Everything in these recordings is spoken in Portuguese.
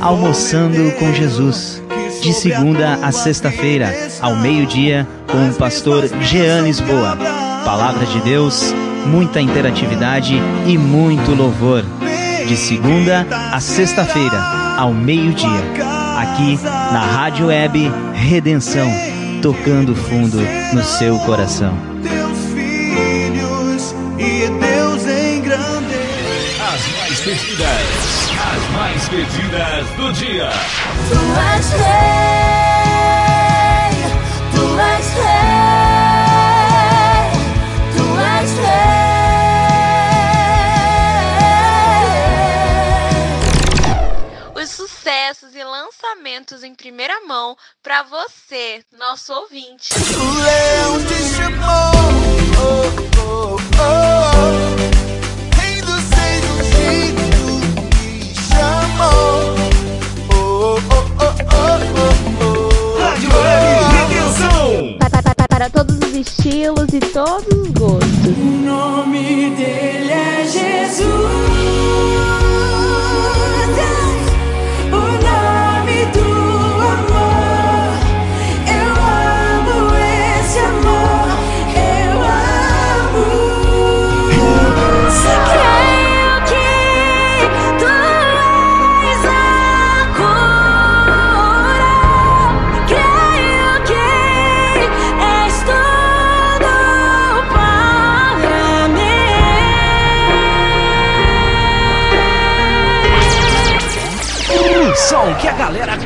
Almoçando com Jesus. De segunda a sexta-feira, ao meio-dia, com o pastor Jean Lisboa. Palavra de Deus, muita interatividade e muito louvor. De segunda a sexta-feira, ao meio-dia, aqui na Rádio Web Redenção, tocando fundo no seu coração. Teus filhos e Deus engrandece. As mais pedidas, as mais pedidas do dia. Tu és rei, tu és rei, tu és rei. Os sucessos e lançamentos em primeira mão para você, nosso ouvinte. O leão te chamou, Para todos os estilos e todos os gostos.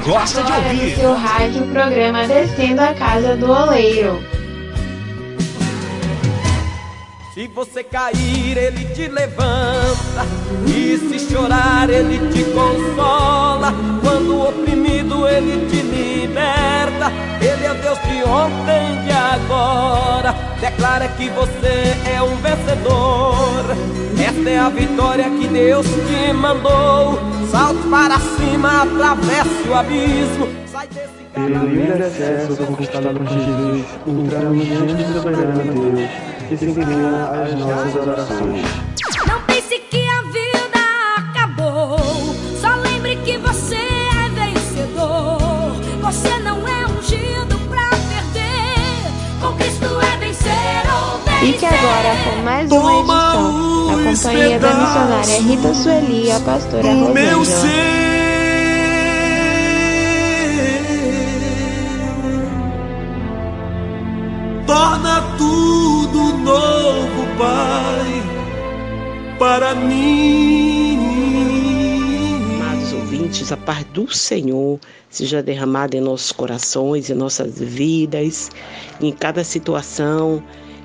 Gosta de no ouvir. seu rádio, o programa Descendo a Casa do Oleiro. Se você cair, ele te levanta. E se chorar, ele te consola. Quando oprimido, ele te liberta. É Deus de ontem e de agora. Declara que você é um vencedor. Esta é a vitória que Deus te mandou. Salte para cima, atravesse o abismo. Sai desse Pelo livre acesso conquistado por Jesus, entramos diante da soberana Deus e se inclina às nossas orações. Fique agora com mais uma edição, na companhia da missionária Rita Sueli e a pastora O meu Rosângela. ser. Torna tudo novo, Pai, para mim. Amados ouvintes, a paz do Senhor seja derramada em nossos corações, em nossas vidas, em cada situação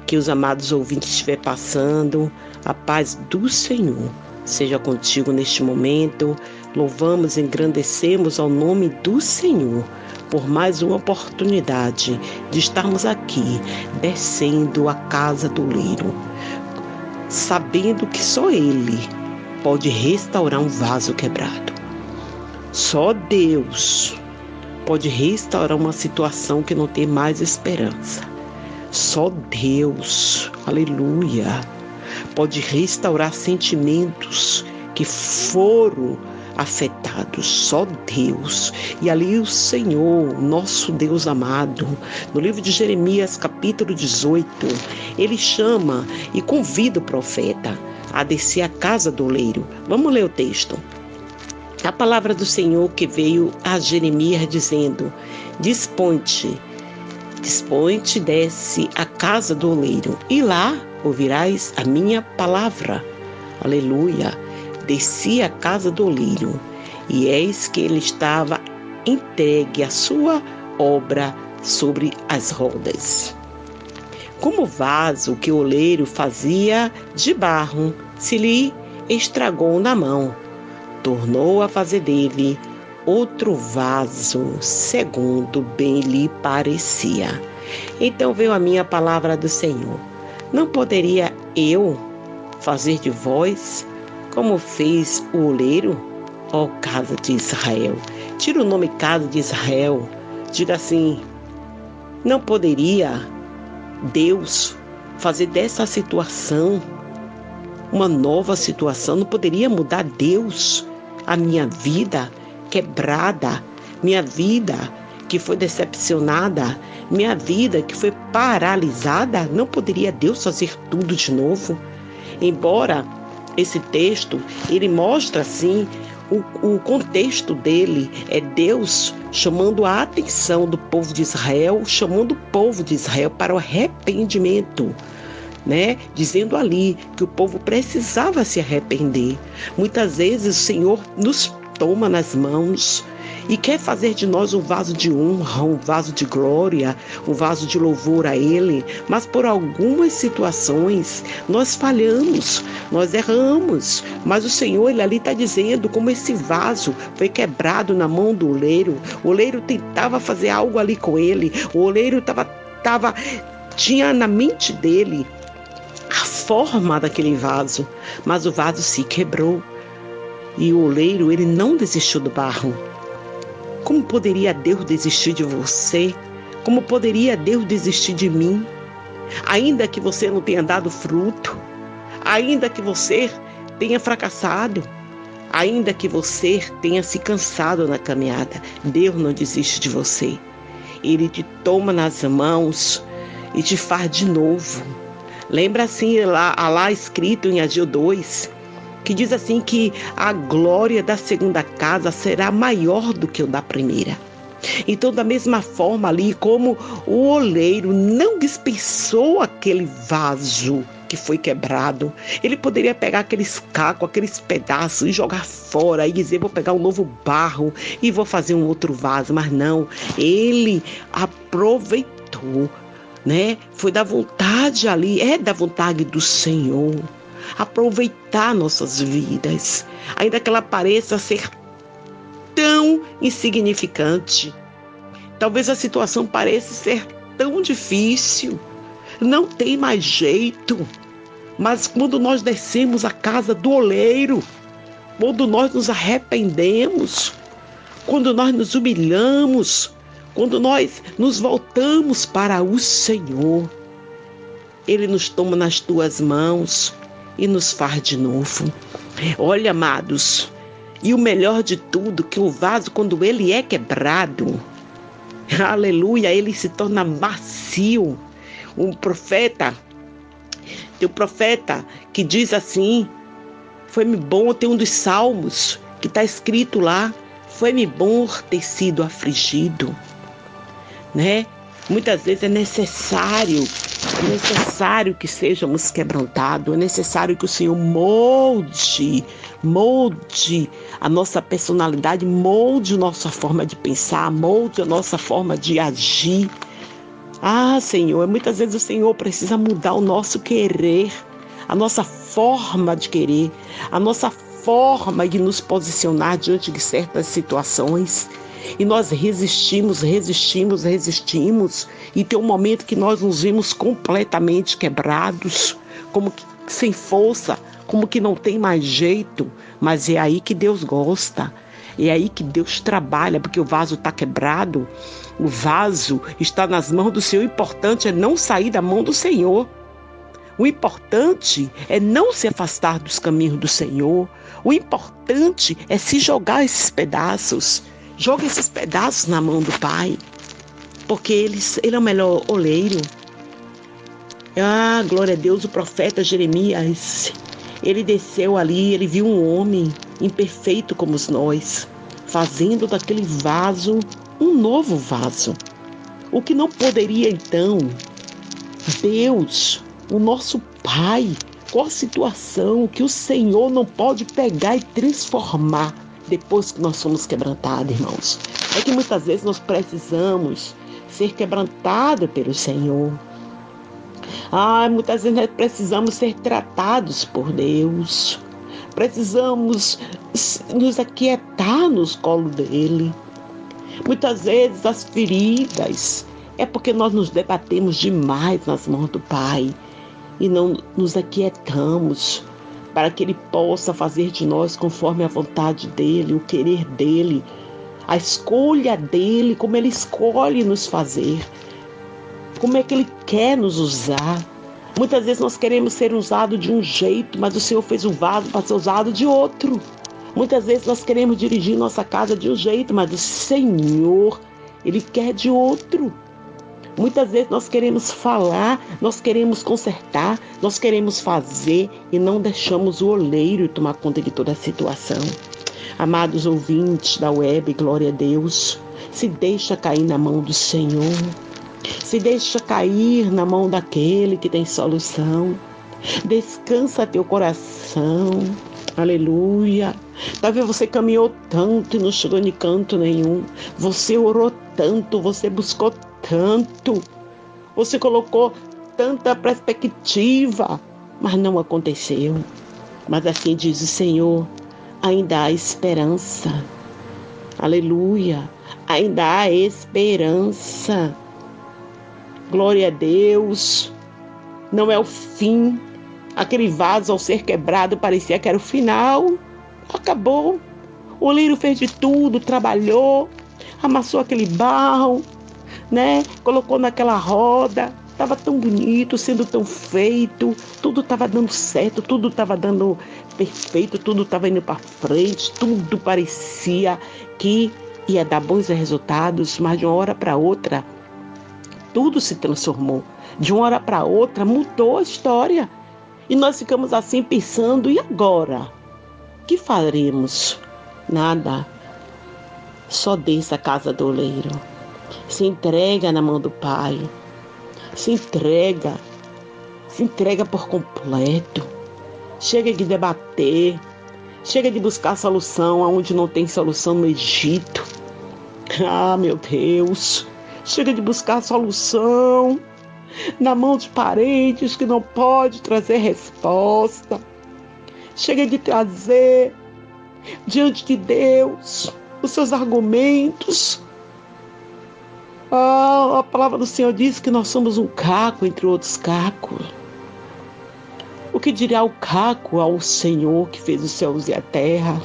que os amados ouvintes estiver passando. A paz do Senhor seja contigo neste momento. Louvamos e engrandecemos ao nome do Senhor por mais uma oportunidade de estarmos aqui, descendo a casa do leiro, sabendo que só Ele pode restaurar um vaso quebrado. Só Deus pode restaurar uma situação que não tem mais esperança. Só Deus, aleluia, pode restaurar sentimentos que foram afetados. Só Deus. E ali o Senhor, nosso Deus amado, no livro de Jeremias, capítulo 18, ele chama e convida o profeta a descer à casa do oleiro. Vamos ler o texto. A palavra do Senhor que veio a Jeremias dizendo: Dispõe-te, dispõe-te, desce à casa do oleiro, e lá ouvirás a minha palavra. Aleluia. Desci à casa do oleiro, e eis que ele estava entregue a sua obra sobre as rodas. Como vaso que o oleiro fazia de barro, se lhe estragou na mão tornou a fazer dele outro vaso, segundo bem lhe parecia. Então veio a minha palavra do Senhor. Não poderia eu fazer de vós como fez o oleiro, ó casa de Israel? Tira o nome casa de Israel. Diga assim: não poderia Deus fazer dessa situação uma nova situação? Não poderia mudar Deus a minha vida quebrada, minha vida que foi decepcionada, minha vida que foi paralisada, não poderia Deus fazer tudo de novo? Embora esse texto ele mostra assim o, o, contexto dele é Deus chamando a atenção do povo de Israel, chamando o povo de Israel para o arrependimento. Né? Dizendo ali que o povo precisava se arrepender. Muitas vezes o Senhor nos toma nas mãos, e quer fazer de nós um vaso de honra, um vaso de glória, um vaso de louvor a Ele, mas por algumas situações nós falhamos, nós erramos, mas o Senhor ele ali está dizendo como esse vaso foi quebrado na mão do oleiro, o oleiro tentava fazer algo ali com ele, o oleiro estava tava, tinha na mente dele a forma daquele vaso, mas o vaso se quebrou. E o oleiro, ele não desistiu do barro. Como poderia Deus desistir de você? Como poderia Deus desistir de mim? Ainda que você não tenha dado fruto, ainda que você tenha fracassado, ainda que você tenha se cansado na caminhada, Deus não desiste de você. Ele te toma nas mãos e te faz de novo. Lembra assim lá, lá escrito em Agil 2, que diz assim que a glória da segunda casa será maior do que o da primeira. Então, da mesma forma ali, como o oleiro não dispensou aquele vaso que foi quebrado, ele poderia pegar aqueles cacos, aqueles pedaços e jogar fora e dizer: vou pegar um novo barro e vou fazer um outro vaso. Mas não, ele aproveitou, né? Foi da vontade ali, é da vontade do Senhor aproveitar nossas vidas, ainda que ela pareça ser tão insignificante. Talvez a situação pareça ser tão difícil, não tem mais jeito. Mas quando nós descemos a casa do oleiro, quando nós nos arrependemos, quando nós nos humilhamos, quando nós nos voltamos para o Senhor, Ele nos toma nas tuas mãos e nos faz de novo. Olha, amados, e o melhor de tudo, que o vaso, quando ele é quebrado, aleluia, ele se torna macio. Um profeta, tem um profeta que diz assim: Foi-me bom ter um dos salmos que está escrito lá, foi-me bom ter sido afligido, né? Muitas vezes é necessário é necessário que sejamos quebrantados, é necessário que o Senhor molde, molde a nossa personalidade, molde a nossa forma de pensar, molde a nossa forma de agir. Ah, Senhor, muitas vezes o Senhor precisa mudar o nosso querer, a nossa forma de querer, a nossa forma de nos posicionar diante de certas situações. E nós resistimos, resistimos, resistimos. E tem um momento que nós nos vimos completamente quebrados, como que sem força, como que não tem mais jeito. Mas é aí que Deus gosta. É aí que Deus trabalha, porque o vaso está quebrado. O vaso está nas mãos do Senhor. O importante é não sair da mão do Senhor. O importante é não se afastar dos caminhos do Senhor. O importante é se jogar esses pedaços. Joga esses pedaços na mão do Pai, porque ele, ele é o melhor oleiro. Ah, glória a Deus, o profeta Jeremias, ele desceu ali, ele viu um homem imperfeito como nós, fazendo daquele vaso um novo vaso. O que não poderia então Deus, o nosso Pai, qual situação que o Senhor não pode pegar e transformar depois que nós somos quebrantados, irmãos. É que muitas vezes nós precisamos ser quebrantados pelo Senhor. Ah, muitas vezes nós precisamos ser tratados por Deus. Precisamos nos aquietar nos colo dele. Muitas vezes as feridas é porque nós nos debatemos demais nas mãos do Pai e não nos aquietamos para que Ele possa fazer de nós conforme a vontade dEle, o querer dEle, a escolha dEle, como Ele escolhe nos fazer, como é que Ele quer nos usar. Muitas vezes nós queremos ser usados de um jeito, mas o Senhor fez um vaso para ser usado de outro. Muitas vezes nós queremos dirigir nossa casa de um jeito, mas o Senhor, Ele quer de outro. Muitas vezes nós queremos falar, nós queremos consertar, nós queremos fazer e não deixamos o oleiro tomar conta de toda a situação. Amados ouvintes da web, glória a Deus, se deixa cair na mão do Senhor, se deixa cair na mão daquele que tem solução. Descansa teu coração. Aleluia. Talvez você caminhou tanto e não chegou em canto nenhum. Você orou tanto, você buscou tanto. Você colocou tanta perspectiva, mas não aconteceu. Mas assim diz o Senhor: ainda há esperança. Aleluia. Ainda há esperança. Glória a Deus. Não é o fim. Aquele vaso, ao ser quebrado, parecia que era o final. Acabou. O oleiro fez de tudo, trabalhou, amassou aquele barro, né? Colocou naquela roda. Estava tão bonito, sendo tão feito, tudo estava dando certo, tudo estava dando perfeito, tudo estava indo para frente, tudo parecia que ia dar bons resultados, mas de uma hora para outra, tudo se transformou. De uma hora para outra, mudou a história. E nós ficamos assim pensando: e agora? Que faremos? Nada. Só desça a casa do oleiro. Se entrega na mão do Pai. Se entrega. Se entrega por completo. Chega de debater. Chega de buscar solução aonde não tem solução no Egito. Ah, meu Deus. Chega de buscar solução na mão de parentes que não pode trazer resposta. Chega de trazer diante de Deus os seus argumentos. Ah, a palavra do Senhor diz que nós somos um caco entre outros cacos. O que dirá o caco ao Senhor que fez os céus e a terra?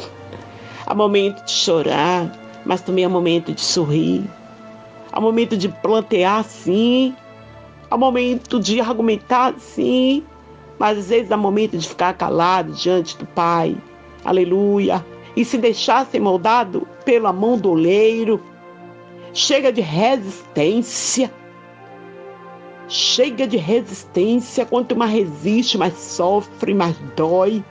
Há momento de chorar, mas também há momento de sorrir. Há momento de plantear, sim, Há momento de argumentar, sim, mas às vezes há momento de ficar calado diante do Pai. Aleluia. E se deixar ser moldado pela mão do oleiro. Chega de resistência. Chega de resistência. Quanto mais resiste, mais sofre, mais dói.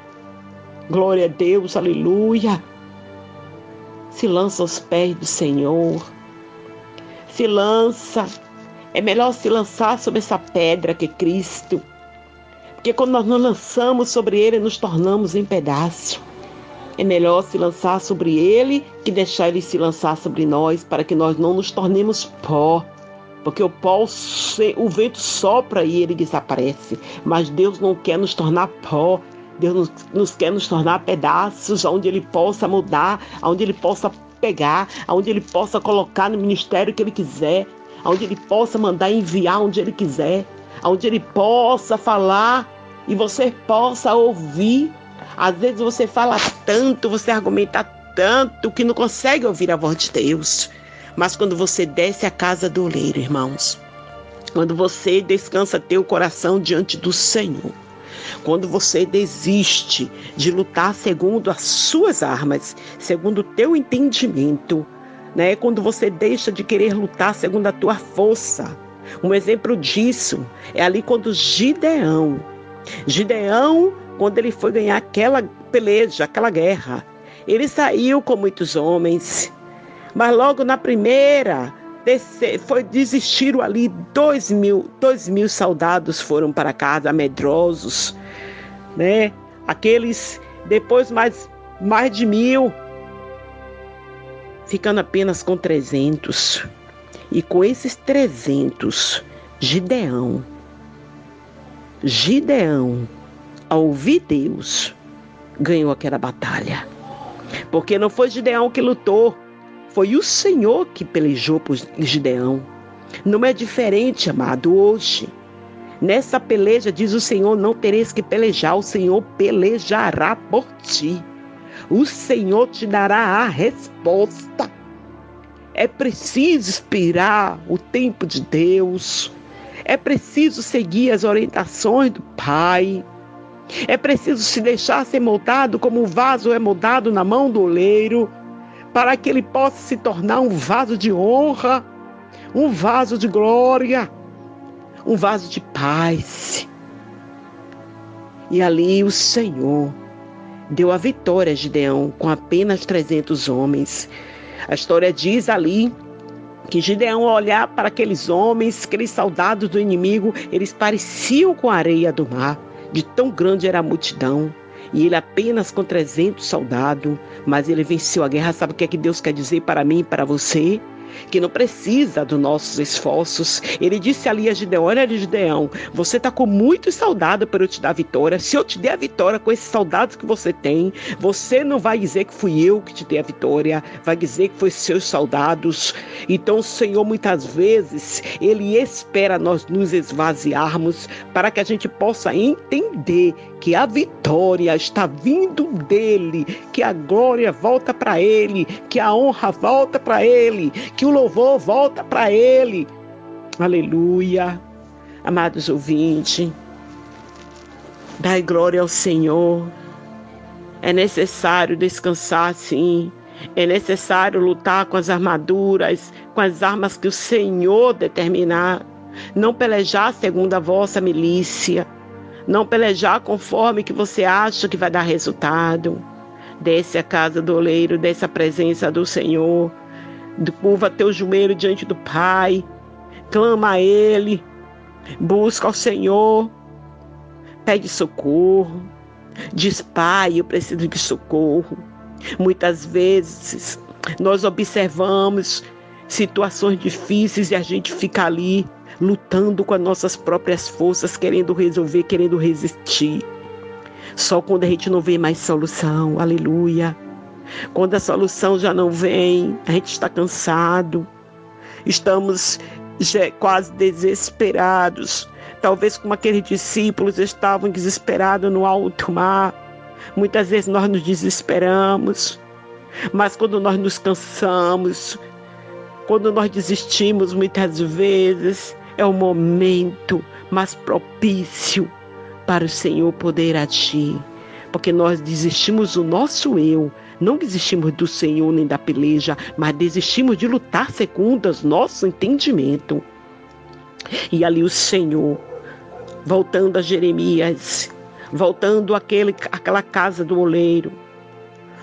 Glória a Deus, aleluia. Se lança aos pés do Senhor. Se lança é melhor se lançar sobre essa pedra que é Cristo. Porque quando nós nos lançamos sobre ele, nos tornamos em pedaço. É melhor se lançar sobre ele que deixar ele se lançar sobre nós, para que nós não nos tornemos pó. Porque o pó, o vento sopra e ele desaparece. Mas Deus não quer nos tornar pó. Deus nos, nos quer nos tornar pedaços, onde ele possa mudar, onde ele possa pegar, onde ele possa colocar no ministério que ele quiser onde ele possa mandar enviar onde ele quiser, onde ele possa falar e você possa ouvir. Às vezes você fala tanto, você argumenta tanto que não consegue ouvir a voz de Deus. Mas quando você desce a casa do oleiro, irmãos, quando você descansa teu coração diante do Senhor, quando você desiste de lutar segundo as suas armas, segundo o teu entendimento, né? Quando você deixa de querer lutar segundo a tua força. Um exemplo disso é ali quando Gideão, Gideão, quando ele foi ganhar aquela peleja, aquela guerra, ele saiu com muitos homens, mas logo na primeira foi desistiram ali dois mil, dois mil soldados foram para casa medrosos, né? Aqueles depois mais mais de mil ficando apenas com 300. E com esses 300, Gideão, Gideão, ao ouvir Deus, ganhou aquela batalha. Porque não foi Gideão que lutou, foi o Senhor que pelejou por Gideão. Não é diferente, amado, hoje. Nessa peleja, diz o Senhor, não tereis que pelejar, o Senhor pelejará por ti o Senhor te dará a resposta. É preciso esperar o tempo de Deus. É preciso seguir as orientações do Pai. É preciso se deixar ser moldado como o vaso é moldado na mão do oleiro, para que ele possa se tornar um vaso de honra, um vaso de glória, um vaso de paz. E ali o Senhor deu a vitória a Gideão com apenas 300 homens. A história diz ali que Gideão, ao olhar para aqueles homens, aqueles soldados do inimigo, eles pareciam com a areia do mar, de tão grande era a multidão. E ele apenas com 300 soldados, mas ele venceu a guerra. Sabe o que é que Deus quer dizer para mim e para você? Que não precisa dos nossos esforços. Ele disse ali a Gideão: Olha, Gideão, você está com muitos soldados para eu te dar vitória. Se eu te der a vitória com esses soldados que você tem, você não vai dizer que fui eu que te dei a vitória, vai dizer que foi seus soldados. Então, o Senhor, muitas vezes, Ele espera nós nos esvaziarmos para que a gente possa entender que a vitória está vindo dele, que a glória volta para ele, que a honra volta para ele, que o louvor volta para ele. Aleluia. Amados ouvintes, dai glória ao Senhor. É necessário descansar sim. É necessário lutar com as armaduras, com as armas que o Senhor determinar. Não pelejar segundo a vossa milícia não pelejar conforme que você acha que vai dar resultado. Desce a casa do oleiro, desce a presença do Senhor. Curva teu joelho diante do Pai. Clama a Ele. Busca ao Senhor. Pede socorro. Diz, Pai, eu preciso de socorro. Muitas vezes nós observamos situações difíceis e a gente fica ali lutando com as nossas próprias forças, querendo resolver, querendo resistir. Só quando a gente não vê mais solução, aleluia. Quando a solução já não vem, a gente está cansado, estamos quase desesperados. Talvez como aqueles discípulos estavam desesperados no alto mar. Muitas vezes nós nos desesperamos, mas quando nós nos cansamos, quando nós desistimos muitas vezes, é o momento mais propício para o Senhor poder agir. Porque nós desistimos do nosso eu, não desistimos do Senhor nem da peleja, mas desistimos de lutar segundo o nosso entendimento. E ali o Senhor, voltando a Jeremias, voltando àquele, àquela casa do oleiro,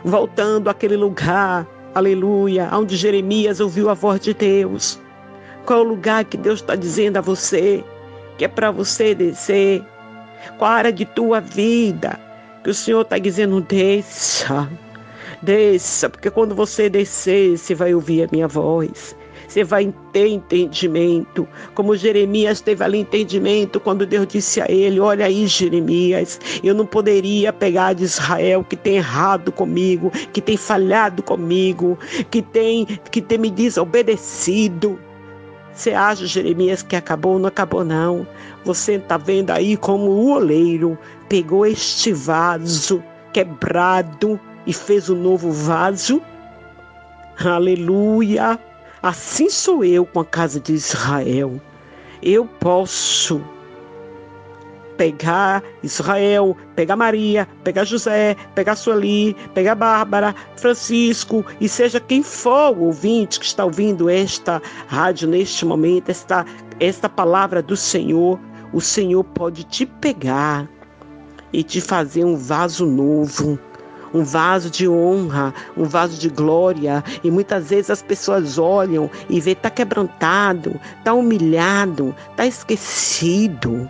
voltando àquele lugar, aleluia, onde Jeremias ouviu a voz de Deus qual é o lugar que Deus está dizendo a você que é para você descer? Qual a área de tua vida que o Senhor está dizendo desça? Desça, porque quando você descer, você vai ouvir a minha voz. Você vai ter entendimento, como Jeremias teve ali entendimento quando Deus disse a ele: Olha aí, Jeremias, eu não poderia pegar de Israel que tem errado comigo, que tem falhado comigo, que tem, que tem me desobedecido. Você acha, Jeremias, que acabou? Não acabou, não. Você está vendo aí como o oleiro pegou este vaso quebrado e fez um novo vaso? Aleluia! Assim sou eu com a casa de Israel. Eu posso pegar Israel, pegar Maria, pegar José, pegar Sueli, pegar Bárbara, Francisco e seja quem for o ouvinte que está ouvindo esta rádio neste momento, esta, esta palavra do Senhor, o Senhor pode te pegar e te fazer um vaso novo um vaso de honra, um vaso de glória. E muitas vezes as pessoas olham e vê tá quebrantado, tá humilhado, tá esquecido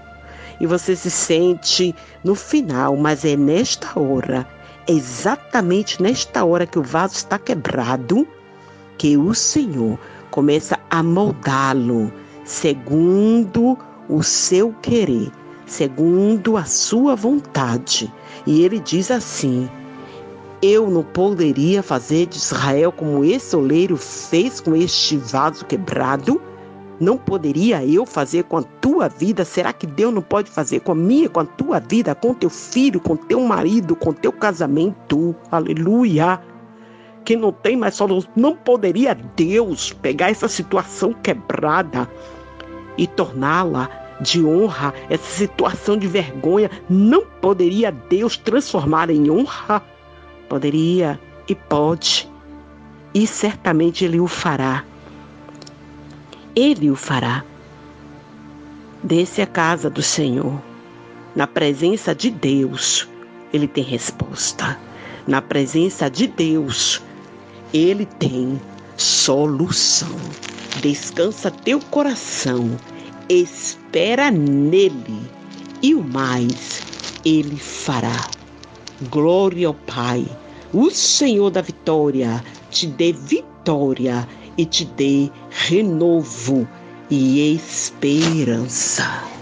e você se sente no final, mas é nesta hora, exatamente nesta hora que o vaso está quebrado, que o Senhor começa a moldá-lo segundo o seu querer, segundo a sua vontade. E ele diz assim: Eu não poderia fazer de Israel como esse oleiro fez com este vaso quebrado? Não poderia eu fazer com a tua vida? Será que Deus não pode fazer com a minha, com a tua vida, com teu filho, com teu marido, com teu casamento? Aleluia! Que não tem mais solução. Não poderia Deus pegar essa situação quebrada e torná-la de honra, essa situação de vergonha, não poderia Deus transformar em honra? Poderia e pode. E certamente Ele o fará. Ele o fará. Desce a casa do Senhor. Na presença de Deus, Ele tem resposta. Na presença de Deus, Ele tem solução. Descansa teu coração, espera nele, e o mais Ele fará. Glória ao Pai. O Senhor da vitória te dê vitória e te dê renovo e esperança.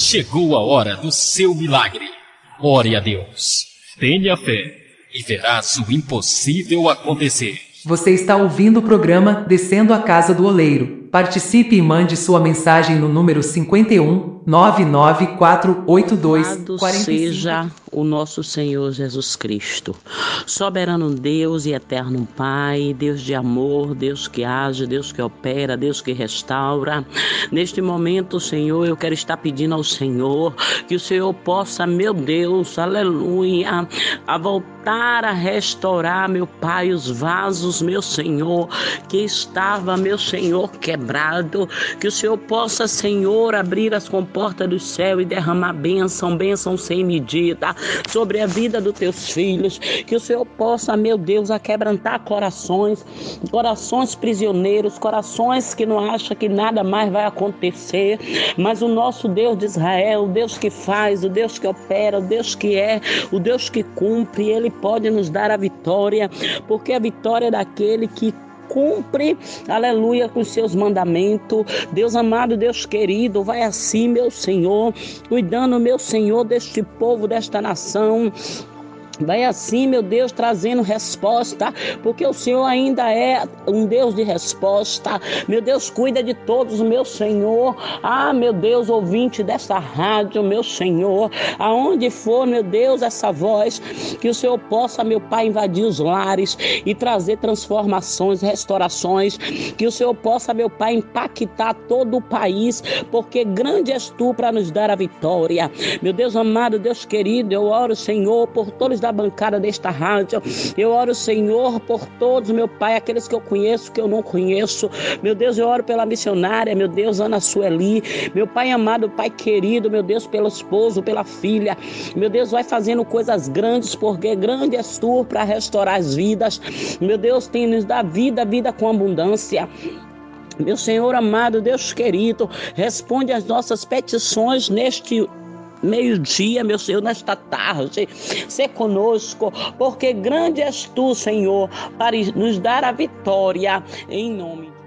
Chegou a hora do seu milagre. Ore a Deus, tenha fé e verás o impossível acontecer. Você está ouvindo o programa Descendo a Casa do Oleiro. Participe e mande sua mensagem no número 51 99482 Louvado seja o nosso Senhor Jesus Cristo, soberano Deus e eterno Pai, Deus de amor, Deus que age, Deus que opera, Deus que restaura. Neste momento, Senhor, eu quero estar pedindo ao Senhor que o Senhor possa, meu Deus, aleluia, a voltar a restaurar, meu Pai, os vasos, meu Senhor, que estava, meu Senhor, quebrado, que o Senhor possa, Senhor, abrir as comportas do céu e derramar bênção, bênção sem medida sobre a vida dos teus filhos, que o Senhor possa, meu Deus, aquebrantar corações, corações prisioneiros, corações que não acham que nada mais vai acontecer, mas o nosso Deus de Israel, o Deus que faz, o Deus que opera, o Deus que é, o Deus que cumpre, ele pode nos dar a vitória, porque a vitória é daquele que cumpre, aleluia, com os seus mandamentos. Deus amado, Deus querido, vai assim, meu Senhor, cuidando, meu Senhor, deste povo, desta nação. Vai assim, meu Deus, trazendo resposta, porque o Senhor ainda é um Deus de resposta. Meu Deus, cuida de todos, meu Senhor. Ah, meu Deus, ouvinte dessa rádio, meu Senhor. Aonde for, meu Deus, essa voz, que o Senhor possa, meu Pai, invadir os lares e trazer transformações, restaurações. Que o Senhor possa, meu Pai, impactar todo o país, porque grande és tu para nos dar a vitória. Meu Deus amado, Deus querido, eu oro, Senhor, por todos da bancada desta rádio. Eu oro, Senhor, por todos, meu Pai, aqueles que eu conheço, que eu não conheço. Meu Deus, eu oro pela missionária, meu Deus, Ana Sueli. Meu Pai amado, Pai querido, meu Deus, pelo esposo, pela filha. Meu Deus, vai fazendo coisas grandes, porque grande és tu para restaurar as vidas. Meu Deus, tem nos dá vida, vida com abundância. Meu Senhor amado, Deus querido, responde às nossas petições neste meio-dia, meu Senhor, nesta tarde. Ser conosco, porque grande és tu, Senhor, para nos dar a vitória em nome de